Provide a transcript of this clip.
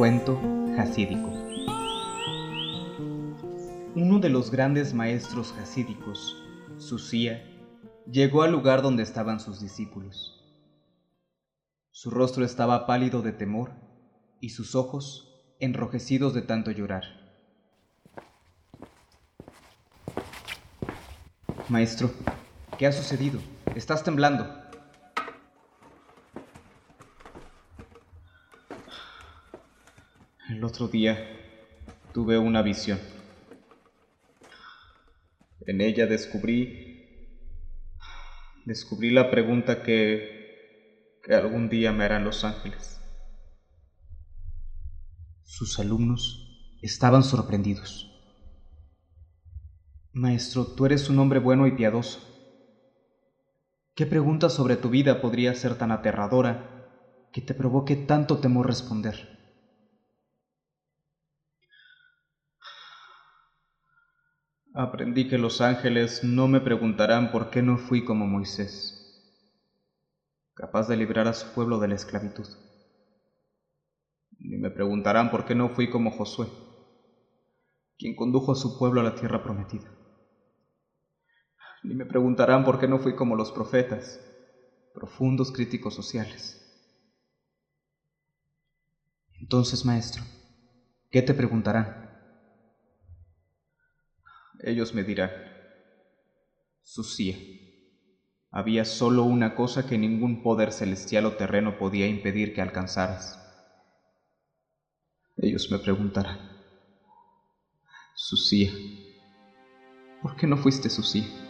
Cuento jasídico. Uno de los grandes maestros jasídicos, Susía, llegó al lugar donde estaban sus discípulos. Su rostro estaba pálido de temor y sus ojos enrojecidos de tanto llorar. Maestro, ¿qué ha sucedido? Estás temblando. El otro día tuve una visión. En ella descubrí descubrí la pregunta que que algún día me harán los ángeles. Sus alumnos estaban sorprendidos. Maestro, tú eres un hombre bueno y piadoso. ¿Qué pregunta sobre tu vida podría ser tan aterradora que te provoque tanto temor responder? Aprendí que los ángeles no me preguntarán por qué no fui como Moisés, capaz de librar a su pueblo de la esclavitud. Ni me preguntarán por qué no fui como Josué, quien condujo a su pueblo a la tierra prometida. Ni me preguntarán por qué no fui como los profetas, profundos críticos sociales. Entonces, maestro, ¿qué te preguntarán? Ellos me dirán, Sucia, había solo una cosa que ningún poder celestial o terreno podía impedir que alcanzaras. Ellos me preguntarán, Sucia, ¿por qué no fuiste Sucia?